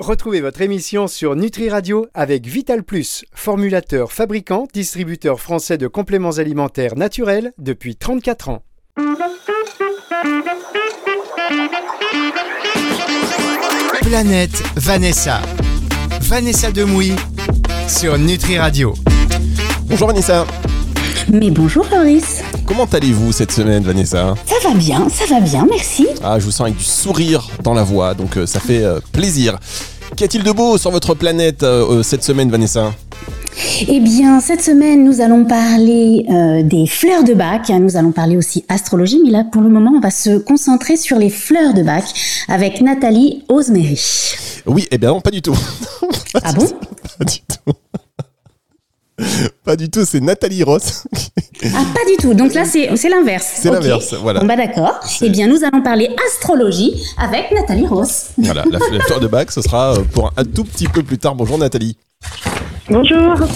Retrouvez votre émission sur Nutri Radio avec Vital Plus, formulateur, fabricant, distributeur français de compléments alimentaires naturels depuis 34 ans. Planète Vanessa. Vanessa Demouy sur Nutri Radio. Bonjour Vanessa. Mais bonjour Fabrice. Comment allez-vous cette semaine Vanessa? Ça va bien, ça va bien, merci. Ah, je vous sens avec du sourire dans la voix, donc euh, ça fait euh, plaisir. Qu'y a-t-il de beau sur votre planète euh, cette semaine Vanessa? Eh bien, cette semaine, nous allons parler des fleurs de bac. Nous allons parler aussi astrologie, mais là, pour le moment, on va se concentrer sur les fleurs de bac avec Nathalie Osmery. Oui, eh bien non, pas du tout. ah bon? Pas du tout. Pas du tout, c'est Nathalie Ross. ah, pas du tout. Donc là, c'est l'inverse. C'est l'inverse, voilà. Bon, bah d'accord. Eh bien, nous allons parler astrologie avec Nathalie Ross. Voilà, la, fleur de bac, ce sera euh, pour un tout petit peu plus tard. Bonjour Nathalie. Bonjour. En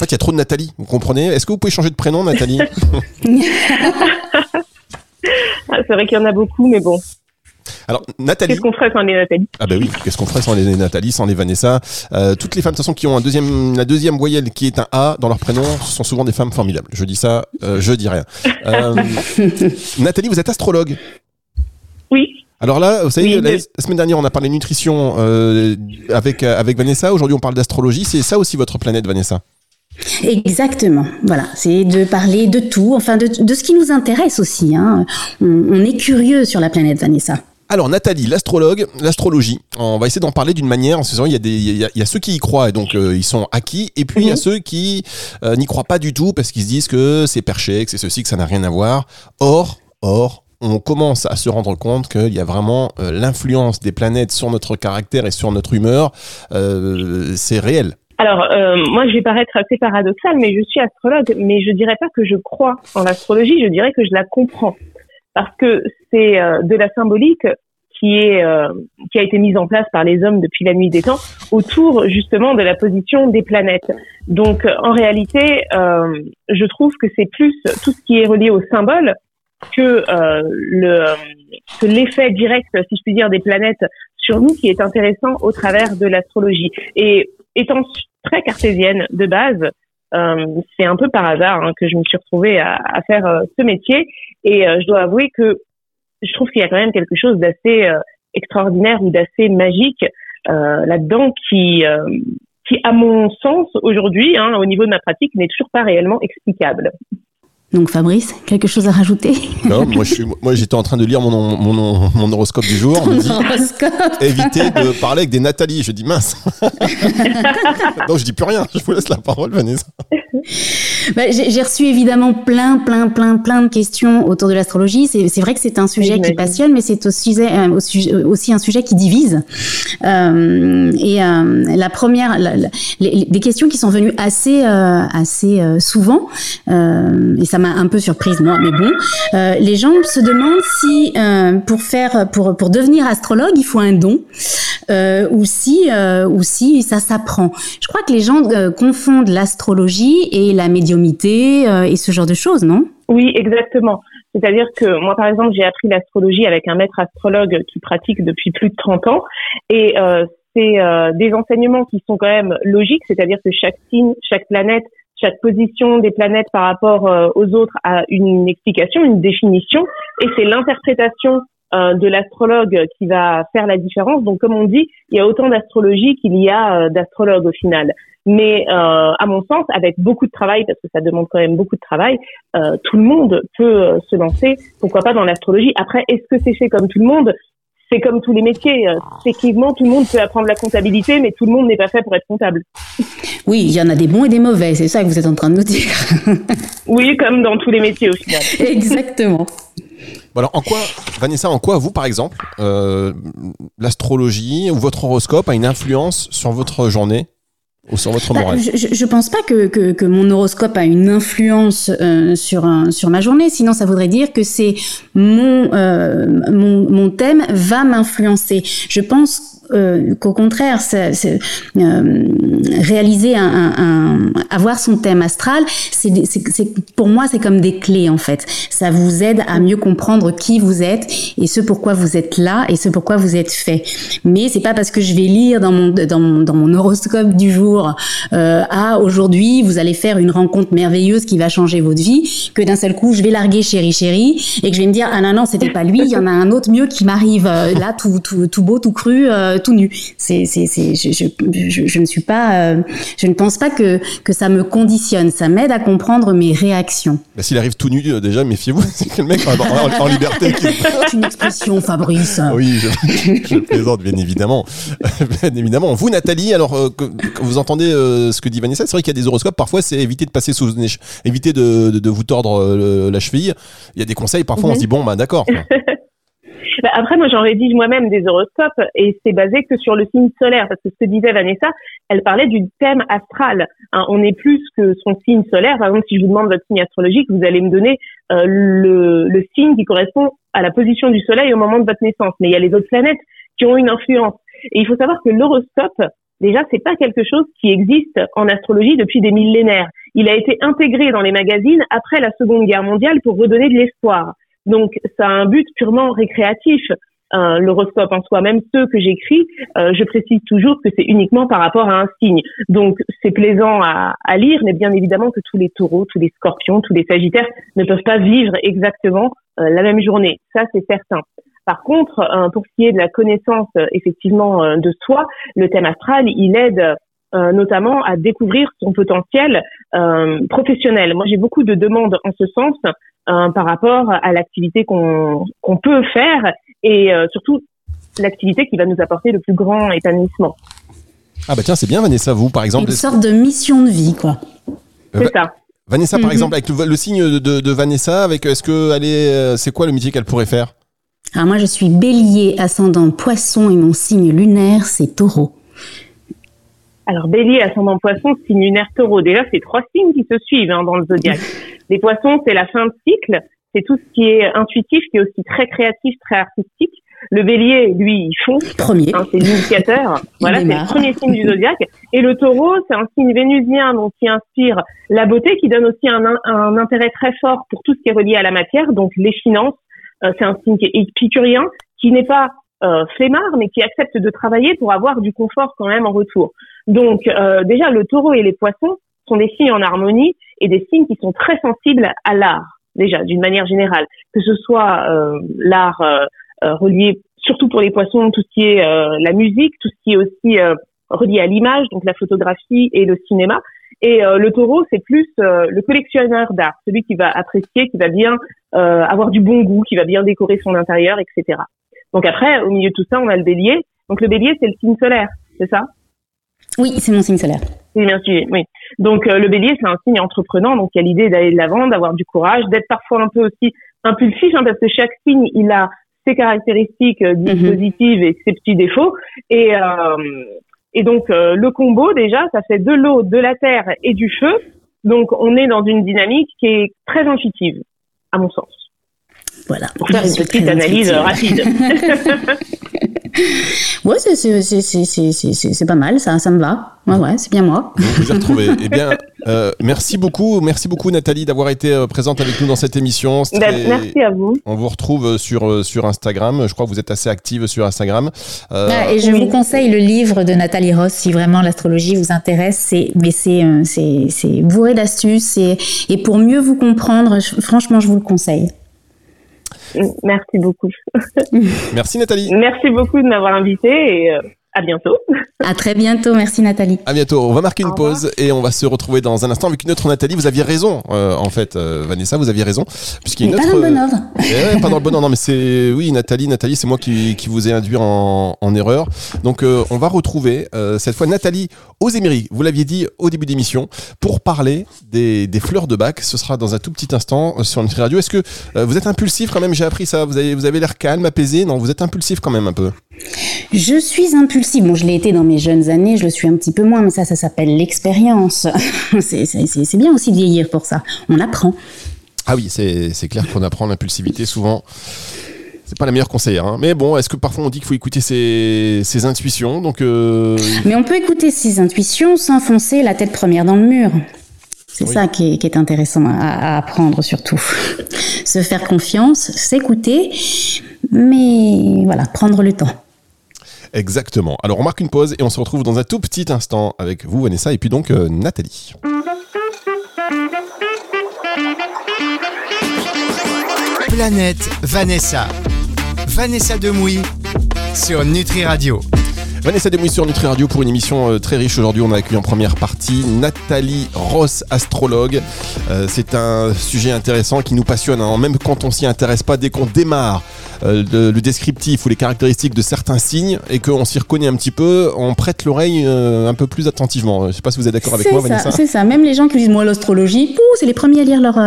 fait, il y a trop de Nathalie, vous comprenez? Est-ce que vous pouvez changer de prénom, Nathalie? Ah, C'est vrai qu'il y en a beaucoup, mais bon. Alors, Nathalie. Qu'est-ce qu'on ferait sans les Nathalie? Ah, bah oui, qu'est-ce qu'on ferait sans les Nathalie, sans les Vanessa? Euh, Toutes les femmes, de toute façon, qui ont un deuxième, la deuxième voyelle qui est un A dans leur prénom, ce sont souvent des femmes formidables. Je dis ça, euh, je dis rien. Euh, Nathalie, vous êtes astrologue? Oui. Alors là, vous savez, la, semaine dernière, on a parlé nutrition euh, avec, avec Vanessa. Aujourd'hui, on parle d'astrologie. C'est ça aussi votre planète, Vanessa? Exactement, voilà, c'est de parler de tout, enfin de, de, ce qui nous intéresse aussi. Hein. On, on est curieux sur la planète Vanessa. Alors Nathalie, l'astrologue, l'astrologie, on va essayer d'en parler d'une manière. En se il y a des, il y a, ceux qui y croient et donc euh, ils sont acquis, et puis il y a mhm. ceux qui euh, n'y croient pas du tout parce qu'ils se disent que c'est perché, que c'est ceci, que ça n'a rien à voir. Or, or, on commence à se rendre compte qu'il y a vraiment euh, l'influence des planètes sur notre caractère et sur notre humeur. c'est réel. Alors, moi, je vais paraître assez paradoxal, mais je suis astrologue, mais je dirais pas que je crois en l'astrologie, je dirais que je la comprends parce que c'est euh, de la symbolique qui est euh, qui a été mise en place par les hommes depuis la nuit des temps autour justement de la position des planètes. Donc en réalité, euh, je trouve que c'est plus tout ce qui est relié au symbole que le que l'effet direct, si je puis dire, des planètes sur nous qui est intéressant au travers de l'astrologie. Et étant très cartésienne de base, c'est un peu par hasard hein, que je me suis retrouvée à, faire ce métier et je dois avouer que je trouve qu'il y a quand même quelque chose d'assez extraordinaire ou d'assez magique là-dedans qui qui, à mon sens, aujourd'hui, hein, au niveau de ma pratique, n'est toujours pas réellement explicable. Donc Fabrice, quelque chose à rajouter? Non, moi je moi j'étais en train de lire mon, mon, mon horoscope du jour. Mon horoscope. Éviter de parler avec des Nathalie. Je dis mince. Donc je dis plus rien. Je vous laisse la parole, Vanessa. Bah, j'ai reçu évidemment plein, plein, plein, plein de questions autour de l'astrologie. C'est vrai que c'est un sujet qui passionne, mais c'est aussi, euh, aussi, un sujet qui divise. Euh, et euh, la première, les, des questions qui sont venues assez, euh, assez euh, souvent, et ça m'a un peu surprise moi, mais bon, les gens se demandent si pour faire, pour pour devenir astrologue, il faut un don, ou si, ou si ça s'apprend. Je crois que les gens confondent l'astrologie et la médiumité euh, et ce genre de choses, non? Oui, exactement. C'est-à-dire que moi, par exemple, j'ai appris l'astrologie avec un maître astrologue qui pratique depuis plus de 30 ans. Et euh, c'est euh, des enseignements qui sont quand même logiques, c'est-à-dire que chaque signe, chaque planète, chaque position des planètes par rapport aux autres a une explication, une définition. Et c'est l'interprétation de l'astrologue qui va faire la différence. Donc, comme on dit, il y a autant d'astrologie qu'il y a d'astrologues au final. Mais euh, à mon sens, avec beaucoup de travail, parce que ça demande quand même beaucoup de travail, euh, tout le monde peut euh, se lancer, pourquoi pas dans l'astrologie. Après, est-ce que c'est fait comme tout le monde? C'est comme tous les métiers. Effectivement, tout le monde peut apprendre la comptabilité, mais tout le monde n'est pas fait pour être comptable. Oui, il y en a des bons et des mauvais, c'est ça que vous êtes en train de nous dire. oui, comme dans tous les métiers au final. Exactement. Bon alors, en quoi, Vanessa, en quoi vous, par exemple, l'astrologie ou votre horoscope a une influence sur votre journée? ou sur votre bah, je, je pense pas que, que, que, mon horoscope a une influence euh, sur, un, sur ma journée, sinon ça voudrait dire que c'est mon, euh, mon, mon thème va m'influencer. Je pense qu'au contraire, c'est, réaliser un, avoir son thème astral, c'est, pour moi c'est comme des clés en fait. Ça vous aide à mieux comprendre qui vous êtes et ce pourquoi vous êtes là et ce pourquoi vous êtes fait. Mais c'est pas parce que je vais lire dans mon dans mon, dans mon horoscope du jour euh, ah aujourd'hui vous allez faire une rencontre merveilleuse qui va changer votre vie que d'un seul coup je vais larguer chéri chéri et que je vais me dire ah non non c'était pas lui il y en a un autre mieux qui m'arrive euh, là tout, tout, tout beau tout cru euh, tout nu. C'est c'est c'est je, je, je, ne suis pas euh, je ne pense pas que que ça me conditionne. Ça m'aide à comprendre mes réactions. Bah, s'il arrive tout nu déjà méfiez-vous. C'est que le mec en, en, liberté c'est une expression Fabrice. Oui je, plaisante bien évidemment. Bien évidemment. Vous Nathalie alors quand vous entendez ce que dit Vanessa c'est vrai qu'il y a des horoscopes. Parfois c'est éviter de passer sous éviter de, de, vous tordre la cheville. Il y a des conseils. Parfois on se dit bon bah d'accord Bah, après, moi, j'en rédige moi-même des horoscopes et c'est basé que sur le signe solaire, parce que ce que disait Vanessa, elle parlait du thème astral. Hein, on est plus que son signe solaire. Par exemple, si je vous demande votre signe astrologique, vous allez me donner euh, le, le signe qui correspond à la position du Soleil au moment de votre naissance. Mais il y a les autres planètes qui ont une influence. Et il faut savoir que l'horoscope, déjà, c'est pas quelque chose qui existe en astrologie depuis des millénaires. Il a été intégré dans les magazines après la Seconde Guerre mondiale pour redonner de l'espoir. Donc, ça a un but purement récréatif. Euh, l'horoscope en soi, même ceux que j'écris, euh, je précise toujours que c'est uniquement par rapport à un signe. Donc c'est plaisant à, lire, mais bien évidemment que tous les taureaux, tous les scorpions, tous les sagittaires ne peuvent pas vivre exactement euh, la même journée. Ça c'est certain. Par contre, pour ce qui est de la connaissance effectivement de soi, le thème astral, il aide notamment à découvrir son potentiel professionnel. Moi, j'ai beaucoup de demandes en ce sens euh, par rapport à l'activité qu'on peut faire et euh, surtout l'activité qui va nous apporter le plus grand épanouissement. Ah bah tiens, c'est bien Vanessa, vous par exemple. Une sorte de mission de vie, quoi. C'est ça. Vanessa, par mhm. exemple, avec le, signe de, Vanessa, avec est-ce que elle est, euh, c'est quoi le métier qu'elle pourrait faire? Alors moi, je suis Bélier, ascendant Poisson, et mon signe lunaire, c'est Taureau. Alors Bélier, ascendant Poisson, signe lunaire Taureau. Déjà, c'est trois signes qui se suivent hein, dans le zodiaque. Les poissons, c'est la fin de cycle, c'est tout ce qui est intuitif, qui est aussi très créatif, très artistique. Le bélier, lui, il fond. Premier. Hein, c'est l'initiateur. voilà, c'est le premier signe du zodiaque. Et le taureau, c'est un signe vénusien, donc qui inspire la beauté, qui donne aussi un, un intérêt très fort pour tout ce qui est relié à la matière, donc les finances. Euh, c'est un signe qui est épicurien, qui n'est pas euh, flemmard, mais qui accepte de travailler pour avoir du confort quand même en retour. Donc euh, déjà, le taureau et les poissons, sont des signes en harmonie et des signes qui sont très sensibles à l'art, déjà, d'une manière générale. Que ce soit euh, l'art euh, euh, relié, surtout pour les poissons, tout ce qui est la musique, tout ce qui est aussi relié à l'image, donc la photographie et le cinéma. Et le taureau, c'est plus le collectionneur d'art, celui qui va apprécier, qui va bien avoir du bon goût, qui va bien décorer son intérieur, etc. Donc après, au milieu de tout ça, on a le bélier. Donc le bélier, c'est le signe solaire, c'est ça? Oui, c'est mon signe solaire. Bien suivi, oui. Donc euh, le bélier, c'est un signe entreprenant, donc il y a l'idée d'aller de l'avant, d'avoir du courage, d'être parfois un peu aussi impulsif, hein, parce que chaque signe, il a ses caractéristiques euh, mhm. positives et ses petits défauts. Et, euh, et donc le combo, déjà, ça fait de l'eau, de la terre et du feu. Donc on est dans une dynamique qui est très intuitive, à mon sens. Voilà. Pour faire une petite analyse rapide. ouais, c'est pas mal, ça, ça me va. Ouais, ouais, c'est bien moi. vous avez retrouvé. eh bien, euh, merci beaucoup, merci beaucoup Nathalie d'avoir été euh, présente avec nous dans cette émission. Ben, merci à vous. On vous retrouve euh, sur sur Instagram. Je crois que vous êtes assez active sur Instagram. Ah, et je vous conseille le livre de Nathalie Ross si vraiment l'astrologie vous intéresse. C'est mais c'est c'est bourré d'astuces et, et pour mieux vous comprendre, franchement, je vous le conseille. Merci beaucoup. Merci Nathalie. Merci beaucoup de m'avoir invité et euh, à bientôt. À très bientôt. Merci Nathalie. À bientôt. On va marquer une pause et on va se retrouver dans un instant avec une autre Nathalie. Vous aviez raison, euh, en fait, euh, Vanessa, vous aviez raison. Puisqu'il y a une autre. Pas dans le bon ordre. Eh pas dans le bon ordre. Non, mais c'est. Oui, Nathalie, Nathalie, c'est moi qui, qui, vous ai induit en, en erreur. Donc, on va retrouver cette fois Nathalie Oséméry. Vous l'aviez dit au début d'émission pour parler des, des, fleurs de bac. Ce sera dans un tout petit instant sur notre radio. Est-ce que vous êtes impulsif quand même? J'ai appris ça. Vous avez, vous avez l'air calme, apaisé. Non, vous êtes impulsif quand même un peu. Je suis impulsive. Bon, je l'ai été dans mes jeunes années, je le suis un petit peu moins, mais ça, ça s'appelle l'expérience. c'est bien aussi de vieillir pour ça. On apprend. Ah oui, c'est clair qu'on apprend l'impulsivité souvent. C'est pas la meilleure conseillère, hein. mais bon, est-ce que parfois on dit qu'il faut écouter ses, ses intuitions? Donc euh, Mais on peut écouter ses intuitions sans foncer la tête première dans le mur. C'est ça qui est, qui est, intéressant à, à, apprendre surtout. Se faire confiance, s'écouter, mais voilà, prendre le temps. Exactement. Alors on marque une pause et on se retrouve dans un tout petit instant avec vous Vanessa et puis donc euh, Nathalie. Planète Vanessa. Vanessa Demouy sur Nutri Radio. Vanessa Demouy sur Nutri Radio pour une émission euh, très riche. Aujourd'hui, on a accueilli en première partie Nathalie Ross, astrologue. Euh, c'est un sujet intéressant qui nous passionne, hein. même quand on s'y intéresse pas, dès qu'on démarre euh, le, le, descriptif ou les caractéristiques de certains signes et qu'on s'y reconnaît un petit peu, on prête l'oreille euh, un peu plus attentivement. Je sais pas si vous êtes d'accord avec moi, ça, Vanessa. C'est ça. Même les gens qui disent moi l'astrologie, c'est les premiers à lire leur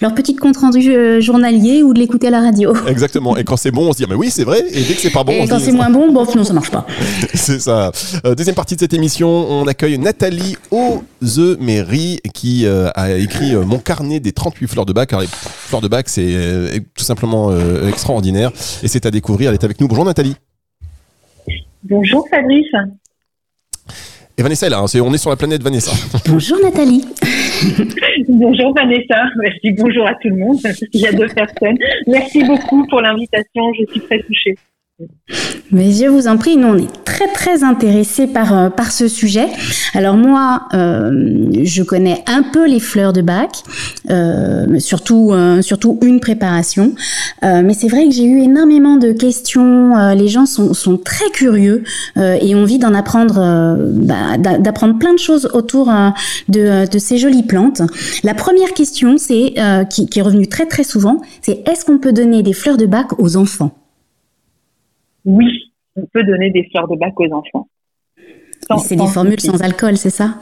leur petite compte rendu euh, journalier ou de l'écouter à la radio. Exactement. Et quand c'est bon, on se dit mais oui, c'est vrai. Et dès que c'est pas bon, et on quand c'est moins bon, bon, non, ça marche pas. c'est ça. Euh, deuxième partie de cette émission, on accueille Nathalie Ozemery qui euh, a écrit Mon carnet des 38 fleurs de bac. Alors, les fleurs de bac, c'est tout simplement extraordinaire et c'est à découvrir. Elle est avec nous. Bonjour Nathalie. Bonjour Fabrice. Et Vanessa est là, hein, on est sur la planète Vanessa. Bonjour Nathalie. bonjour Vanessa, merci, bonjour à tout le monde, il y a deux personnes. Merci beaucoup pour l'invitation, je suis très touchée. Mais je vous en prie, nous on est très très intéressés par euh, par ce sujet. Alors moi, euh, je connais un peu les fleurs de bac, euh, surtout euh, surtout une préparation. Euh, mais c'est vrai que j'ai eu énormément de questions. Les gens sont sont très curieux et ont envie d'en apprendre, bah, d'apprendre plein de choses autour de de ces jolies plantes. La première question, c'est qui, qui est revenue très très souvent, c'est est-ce qu'on peut donner des fleurs de bac aux enfants? Oui, on peut donner des fleurs de bac aux enfants. C'est des formules sans alcool, c'est ça?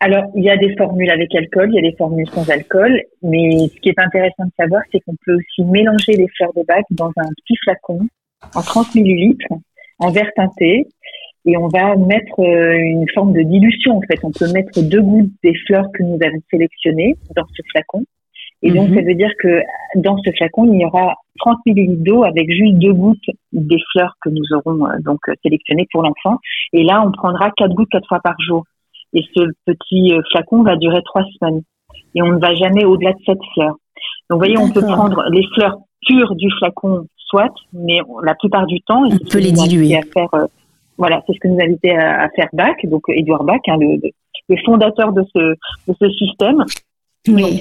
Alors, il y a des formules avec alcool, il y a des formules sans alcool, mais ce qui est intéressant de savoir, c'est qu'on peut aussi mélanger les fleurs de bac dans un petit flacon en 30 millilitres, en verre teinté, et on va mettre une forme de dilution, en fait. On peut mettre deux gouttes des fleurs que nous avons sélectionnées dans ce flacon, et donc, ça veut dire que dans ce flacon, il y aura 30 millilitres d'eau avec juste deux gouttes des fleurs que nous aurons donc sélectionnées pour l'enfant. Et là, on prendra quatre gouttes quatre fois par jour. Et ce petit flacon va durer trois semaines. Et on ne va jamais au-delà de sept fleurs. Donc, vous voyez, on peut prendre les fleurs pures du flacon, soit, mais la plupart du temps, on peut les diluer. À faire, euh, voilà, c'est ce que nous invitait à, à faire Bach, donc Edouard Bach, hein, le, le fondateur de ce, de ce système. Oui.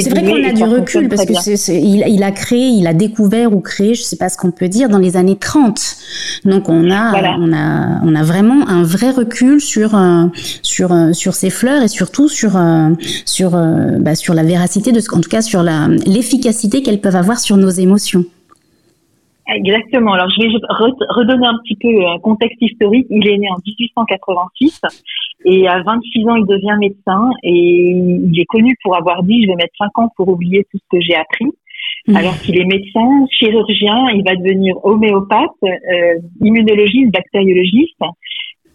C'est vrai qu'on a du recul parce que c'est, c'est, il, il, a créé, il a découvert ou créé, je sais pas ce qu'on peut dire, dans les années 30. Donc on a, voilà. on a, on a vraiment un vrai recul sur, euh, sur, euh, sur ces fleurs et surtout sur, euh, sur, bah, sur la véracité de, en tout cas sur la, l'efficacité qu'elles peuvent avoir sur nos émotions. Exactement. Alors, je vais redonner un petit peu un contexte historique. Il est né en 1886 et à 26 ans, il devient médecin et il est connu pour avoir dit je vais mettre 5 ans pour oublier tout ce que j'ai appris. Mmh. Alors qu'il est médecin, chirurgien, il va devenir homéopathe, euh, immunologiste, bactériologiste.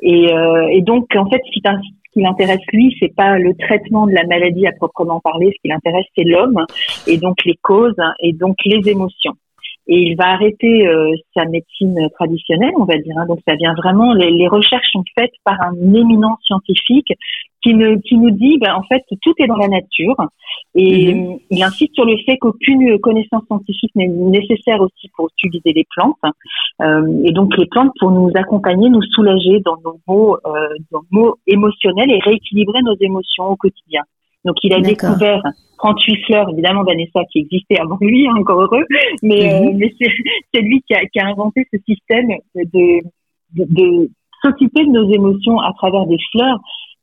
Et, euh, et, donc, en fait, ce qui, ce qui l'intéresse lui, c'est pas le traitement de la maladie à proprement parler. Ce qui l'intéresse, c'est l'homme et donc les causes et donc les émotions et il va arrêter euh, sa médecine traditionnelle, on va dire. Hein. Donc ça vient vraiment, les, les, recherches sont faites par un éminent scientifique qui, ne, qui nous dit, ben, en fait, tout est dans la nature. Et mm -hmm. il insiste sur le fait qu'aucune connaissance scientifique n'est nécessaire aussi pour utiliser les plantes. Euh, et donc les plantes pour nous accompagner, nous soulager dans nos mots, euh, dans nos mots émotionnels et rééquilibrer nos émotions au quotidien. Donc il a découvert 38 fleurs, évidemment Vanessa qui existait avant lui, hein, encore heureux, mais, mm -hmm. euh, mais c'est lui qui a, qui a, inventé ce système de, de, de s'occuper de nos émotions à travers des fleurs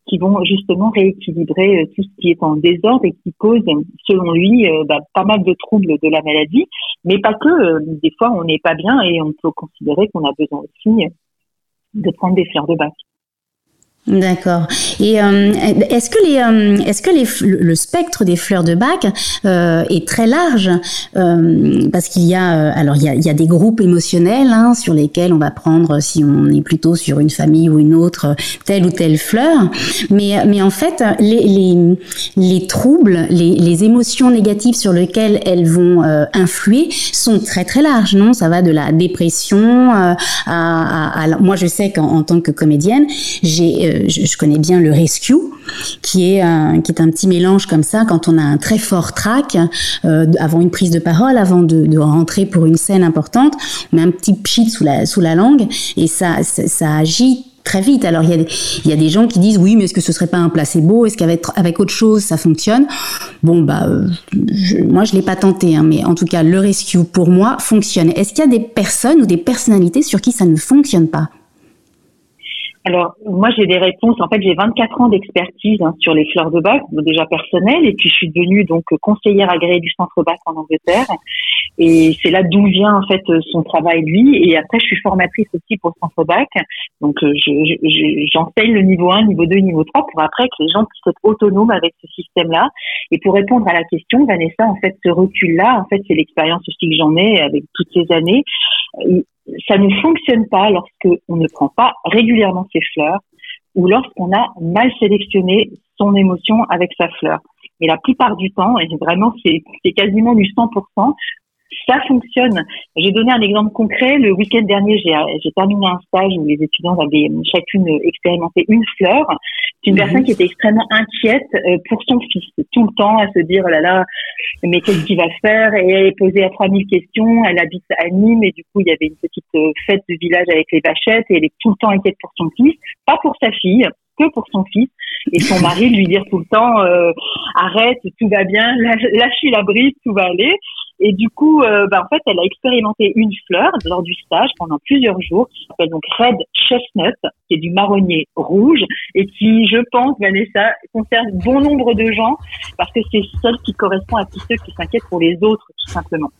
qui vont justement rééquilibrer euh, tout ce qui est en désordre et qui cause, selon lui, euh, bah, pas mal de troubles de la maladie, mais pas que. Euh, des fois, on n'est pas bien et on peut considérer qu'on a besoin aussi de prendre des fleurs de bac. D'accord. Et euh, est-ce que les, euh, est-ce que les, le spectre des fleurs de bac euh, est très large? Parce qu'il y a, alors il y a, il y a des groupes émotionnels hein, sur lesquels on va prendre, si on est plutôt sur une famille ou une autre, telle ou telle fleur. Mais, mais en fait, les, les, les troubles, les, les émotions négatives sur lesquelles elles vont influer sont très très larges, non? Ça va de la dépression à, à, à, moi je sais qu'en tant que comédienne, j'ai je, connais bien le rescue, qui est, un, qui est un petit mélange comme ça quand on a un très fort trac euh, avant une prise de parole, avant de, rentrer pour une scène importante, on met un petit pchit sous la, sous la langue et ça, ça, agit très vite. Alors il y, a il y a des gens qui disent oui, mais est-ce que ce serait pas un placebo? Est-ce qu'avec avec autre chose ça fonctionne? Bon bah je, moi je l'ai pas tenté, hein, mais en tout cas le rescue pour moi fonctionne. Est-ce qu'il y a des personnes ou des personnalités sur qui ça ne fonctionne pas? Alors, moi, j'ai des réponses. En fait, j'ai 24 ans d'expertise hein, sur les fleurs de bac, déjà personnelles, et puis je suis devenue donc conseillère agréée du centre bac en Angleterre. Et c'est là d'où vient en fait son travail lui. Et après, je suis formatrice aussi pour le centre bac. Donc, euh, j'enseigne le niveau 1, niveau 2, niveau 3 pour après que les gens puissent être autonomes avec ce système-là. Et pour répondre à la question, Vanessa, en fait, ce recul-là, en fait, c'est l'expérience aussi que j'en ai avec toutes ces années ça ne fonctionne pas lorsque on ne prend pas régulièrement ses fleurs ou lorsqu'on a mal sélectionné son émotion avec sa fleur. Mais la plupart du temps, et vraiment c'est quasiment du 100%, ça fonctionne. J'ai donné un exemple concret. Le week-end dernier, j'ai terminé un stage où les étudiants avaient chacune expérimenté une fleur. C'est une mhm. personne qui était extrêmement inquiète euh, pour son fils, tout le temps à se dire oh là là, mais qu'est-ce qu'il va faire? Et elle est posée à 3000 questions. Elle habite à Nîmes et du coup, il y avait une petite euh, fête de village avec les vachettes et elle est tout le temps inquiète pour son fils, pas pour sa fille que pour son fils et son mari lui dire tout le temps euh, arrête tout va bien lâche la brise tout va aller et du coup, euh, bah, en fait, elle a expérimenté une fleur lors du stage pendant plusieurs jours, qui s'appelle donc Red Chestnut, qui est du marronnier rouge, et qui, je pense, Vanessa, concerne bon nombre de gens, parce que c'est celle qui correspond à tous ceux qui s'inquiètent pour les autres, tout simplement.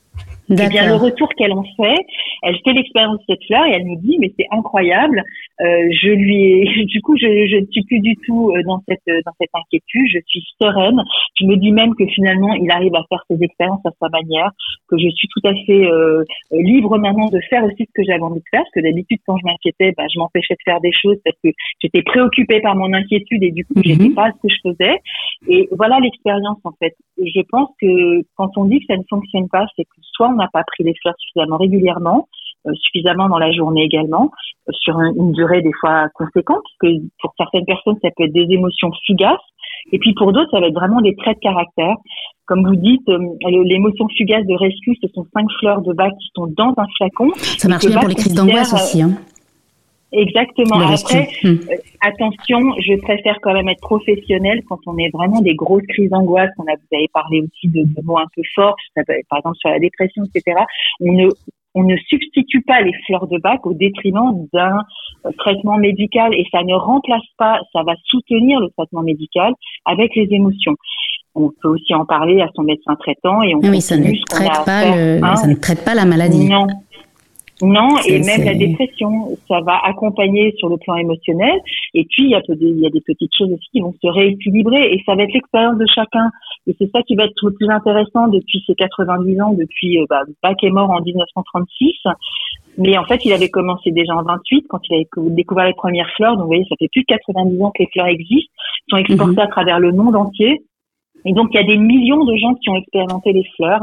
Eh bien, le retour qu'elle en fait, elle fait l'expérience de cette fleur et elle nous dit mais c'est incroyable. Euh, je lui ai, du coup, je, je ne suis plus du tout euh, dans cette dans cette inquiétude. Je suis sereine. Je me dis même que finalement, il arrive à faire ses expériences à sa manière, que je suis tout à fait euh, libre maintenant de faire aussi ce que j'avais envie de faire. Parce que d'habitude, quand je m'inquiétais, bah, je m'empêchais de faire des choses parce que j'étais préoccupée par mon inquiétude et du coup, je j'étais mhm. pas ce que je faisais. Et voilà l'expérience en fait. Je pense que quand on dit que ça ne fonctionne pas, c'est que soit on n'a pas pris les fleurs suffisamment régulièrement, euh, suffisamment dans la journée également, euh, sur une durée des fois conséquente, parce que pour certaines personnes, ça peut être des émotions fugaces, et puis pour d'autres, ça va être vraiment des traits de caractère. Comme vous dites, euh, l'émotion fugace de rescue, ce sont cinq fleurs de bac qui sont dans un flacon. Ça marche bien pour les crises d'angoisse aussi. Hein. Exactement. Après, hmm. attention, je préfère quand même être professionnelle quand on est vraiment des grosses crises d'angoisse. On a, vous avez parlé aussi de, de mots un peu forts, par exemple sur la dépression, etc. On ne, on ne substitue pas les fleurs de bac au détriment d'un euh, traitement médical et ça ne remplace pas, ça va soutenir le traitement médical avec les émotions. On peut aussi en parler à son médecin traitant et on oui, ça ne traite pas ça ne traite pas la maladie. Non, non, et même la dépression, ça va accompagner sur le plan émotionnel. Et puis, il y, a il y a des petites choses aussi qui vont se rééquilibrer. Et ça va être l'expérience de chacun. Et c'est ça qui va être le plus intéressant depuis ces 90 ans, depuis euh, bah, Bach est mort en 1936. Mais en fait, il avait commencé déjà en 28 quand il avait découvert les premières fleurs. Donc, vous voyez, ça fait plus de 90 ans que les fleurs existent, sont exportées mhm. à travers le monde entier. Et donc, il y a des millions de gens qui ont expérimenté les fleurs.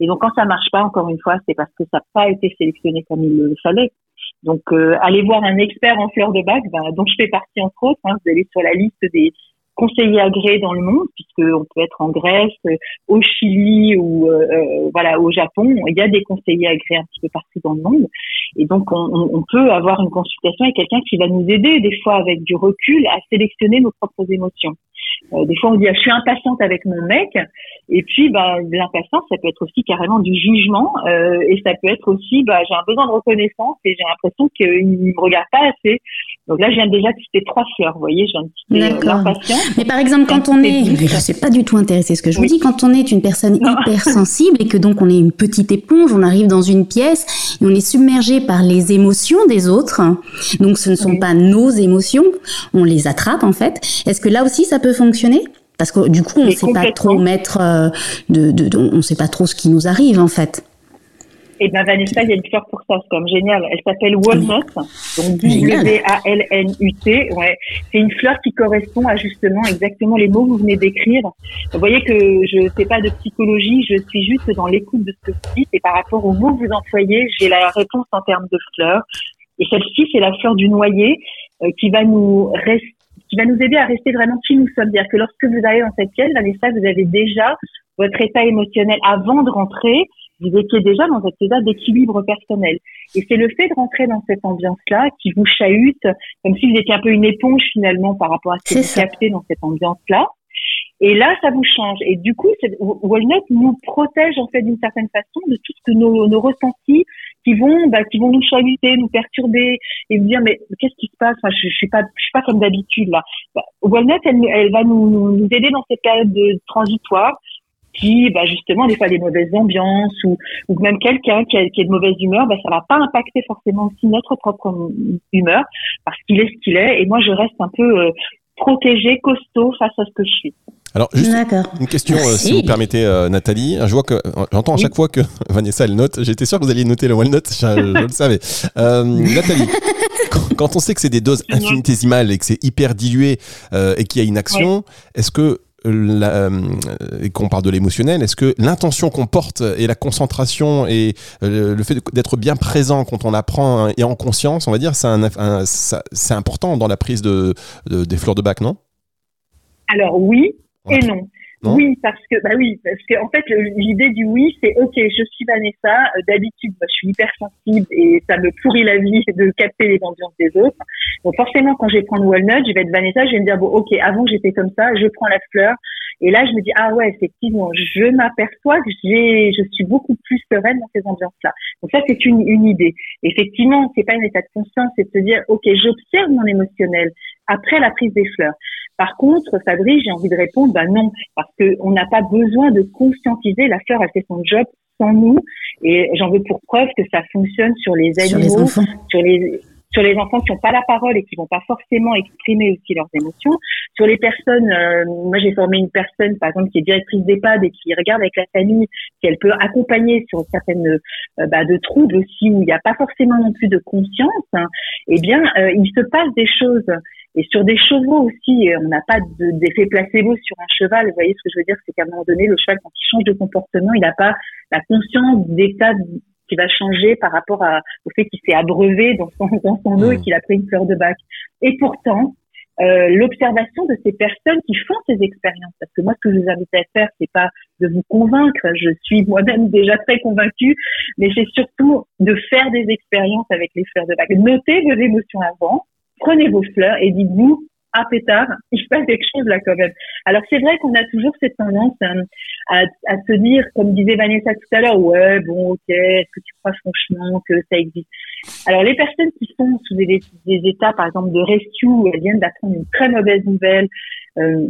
Et donc, quand ça marche pas, encore une fois, c'est parce que ça n'a pas été sélectionné comme il le fallait. Donc, euh, allez voir un expert en fleurs de bac, ben, dont je fais partie entre autres. Hein, vous allez sur la liste des conseillers agréés dans le monde, puisqu'on peut être en Grèce, euh, au Chili ou euh, voilà au Japon. Il y a des conseillers agréés un petit peu partout dans le monde. Et donc, on, on peut avoir une consultation avec quelqu'un qui va nous aider, des fois avec du recul, à sélectionner nos propres émotions. Euh, des fois, on dit ah, je suis impatiente avec mon mec, et puis bah, l'impatience, ça peut être aussi carrément du jugement, euh, et ça peut être aussi bah, j'ai un besoin de reconnaissance et j'ai l'impression qu'il me regarde pas assez. Donc là, je viens déjà de citer trois fleurs, vous voyez, euh, l'impatience. Mais par exemple, quand on est, je ne suis pas du tout intéressée ce que je vous dis, quand on est une personne hypersensible et que donc on est une petite éponge, on arrive dans une pièce et on est submergé par les émotions des autres, donc ce ne sont pas nos émotions, on les attrape en fait. Est-ce que là aussi ça peut fonctionner? Parce que du coup, on ne sait pas trop mettre, euh, de, de, on ne sait pas trop ce qui nous arrive en fait. Et ben Vanessa, il y a une fleur pour ça, c'est comme génial. Elle s'appelle Walnut, donc W-A-L-N-U-T. Ouais. C'est une fleur qui correspond à justement exactement les mots que vous venez d'écrire. Vous voyez que je ne fais pas de psychologie, je suis juste dans l'écoute de ce que vous dites et par rapport aux mots que vous employez, j'ai la réponse en termes de fleurs. Et celle-ci, c'est la fleur du noyer euh, qui va nous rester qui va nous aider à rester vraiment qui nous sommes. C'est-à-dire que lorsque vous allez dans cette pièce, Vanessa, vous avez déjà votre état émotionnel avant de rentrer. Vous étiez déjà dans cet état d'équilibre personnel. Et c'est le fait de rentrer dans cette ambiance-là qui vous chahute, comme si vous étiez un peu une éponge finalement par rapport à ce que vous captez dans cette ambiance-là. Et là, ça vous change. Et du coup, Walnut nous protège en fait d'une certaine façon de tout ce que nos, nos ressentis qui vont, bah, qui vont nous chahuter, nous perturber et nous dire mais qu'est-ce qui se passe? Enfin, je, je suis pas, je suis pas comme d'habitude là. Bah, Walnut, elle, elle va nous, nous aider dans cette période de transitoire qui, bah, justement, des fois des mauvaises ambiances ou, ou même quelqu'un qui, qui est de mauvaise humeur, bah, ça va pas impacter forcément aussi notre propre humeur parce qu'il est ce qu'il est. Et moi, je reste un peu euh, protégée, costaud face à ce que je suis. Alors, juste une question, euh, si vous permettez, euh, Nathalie. Je vois que j'entends à chaque fois que Vanessa elle note. J'étais sûr que vous alliez noter le walnut, je, je le savais. Euh, Nathalie, quand, on sait que c'est des doses infinitésimales et que c'est hyper dilué et qu'il y a une action, est-ce que et qu'on parle de l'émotionnel, est-ce que l'intention qu'on porte et la concentration et le fait d'être bien présent quand on apprend et en conscience, on va dire, c'est important dans la prise de, des fleurs de bac, non? Alors oui, et non. Oui, parce que bah oui, parce que en fait l'idée du oui, c'est ok, je suis Vanessa. Euh, d'habitude, bah, je suis hypersensible et ça me pourrit la vie de capter les ambiances des autres. Donc forcément, quand je vais prendre Walnut, je vais être Vanessa, je vais me dire bon, ok, avant j'étais comme ça, je prends la fleur. Et là, je me dis ah ouais, effectivement, je m'aperçois que j'ai, je suis beaucoup plus sereine dans ces ambiances-là. Donc ça, c'est une, une idée. Effectivement, c'est pas une état de conscience, c'est de se dire ok, j'observe mon émotionnel après la prise des fleurs. Par contre, Fabrice, j'ai envie de répondre, bah non, parce qu'on n'a pas besoin de conscientiser. La fleur, elle fait son job sans nous. Et j'en veux pour preuve que ça fonctionne sur les animaux, sur les, sur les enfants qui n'ont pas la parole et qui vont pas forcément exprimer aussi leurs émotions, sur les personnes, euh, moi j'ai formé une personne par exemple qui est directrice d'EHPAD et qui regarde avec la famille, qui elle peut accompagner sur certaines euh, bah, de troubles aussi où il n'y a pas forcément non plus de conscience. Hein, eh bien, euh, il se passe des choses et sur des chevaux aussi, on n'a pas d'effet placebo sur un cheval. Vous voyez ce que je veux dire, c'est qu'à un moment donné, le cheval quand il change de comportement, il n'a pas la conscience d'état qui va changer par rapport à, au fait qu'il s'est abreuvé dans son, dans son eau et mmh. qu'il a pris une fleur de bac. Et pourtant, euh, l'observation de ces personnes qui font ces expériences. Parce que moi, ce que je vous invite à faire, c'est pas de vous convaincre. Je suis moi-même déjà très convaincue, mais c'est surtout de faire des expériences avec les fleurs de bac. Notez vos émotions avant, prenez vos fleurs et dites-vous, ah pétard, il se passe quelque chose là quand même. Alors c'est vrai qu'on a toujours cette tendance hein, à, à, se dire, comme disait Vanessa tout à l'heure, ouais bon ok, est-ce que tu crois franchement que ça existe? Alors les personnes qui sont sous des, des états par exemple de rescue, elles viennent d'apprendre une très mauvaise nouvelle, euh,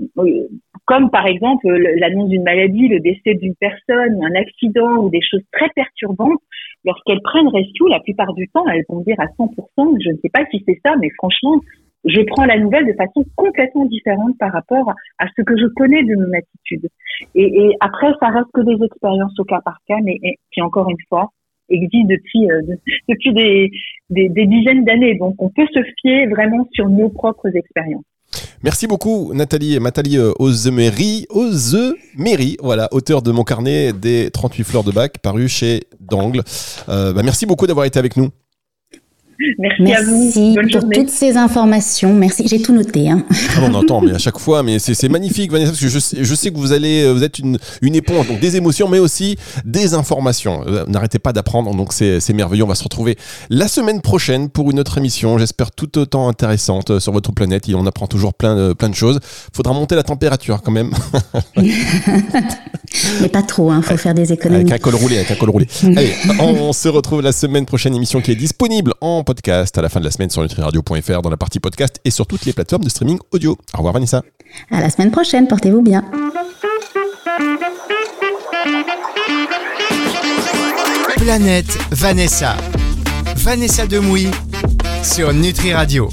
comme par exemple l'annonce d'une maladie, le décès d'une personne, un accident ou des choses très perturbantes, lorsqu'elles prennent rescue, la plupart du temps, elles vont dire à 100%, je ne sais pas si c'est ça, mais franchement, je prends la nouvelle de façon complètement différente par rapport à ce que je connais de mon attitude. Et, après, ça reste que des expériences au cas par cas, mais qui encore une fois existent depuis euh, depuis des, des dizaines d'années. Donc, on peut se fier vraiment sur nos propres expériences. Merci beaucoup Nathalie Nathalie euh, Ozemery, Ozemery, voilà, auteur de mon carnet des 38 fleurs de bac paru chez Dangle. Euh, bah merci beaucoup d'avoir été avec nous. Merci, à vous. Bonne pour toutes ces informations. Merci. J'ai tout noté. Hein. Ah, on entend, mais à chaque fois, mais c'est magnifique, Vanessa, parce que je, je, sais que vous allez, euh, vous êtes une, une éponge, donc des émotions, mais aussi des informations. Euh, n'arrêtez pas d'apprendre, donc c'est merveilleux. On va se retrouver la semaine prochaine pour une autre émission. J'espère tout autant intéressante euh, sur votre planète. Et on apprend toujours plein de, plein de choses. Faudra monter la température quand même. mais pas trop, hein. Faut faire des économies. Avec un col roulé, avec un col roulé. Allez, on se retrouve la semaine prochaine émission qui est disponible en podcast à la fin de la semaine sur nutriradio.fr dans la partie podcast et sur toutes les plateformes de streaming audio. Au revoir Vanessa. À la semaine prochaine, portez-vous bien. Planète Vanessa. Vanessa Demouy sur Nutri Radio.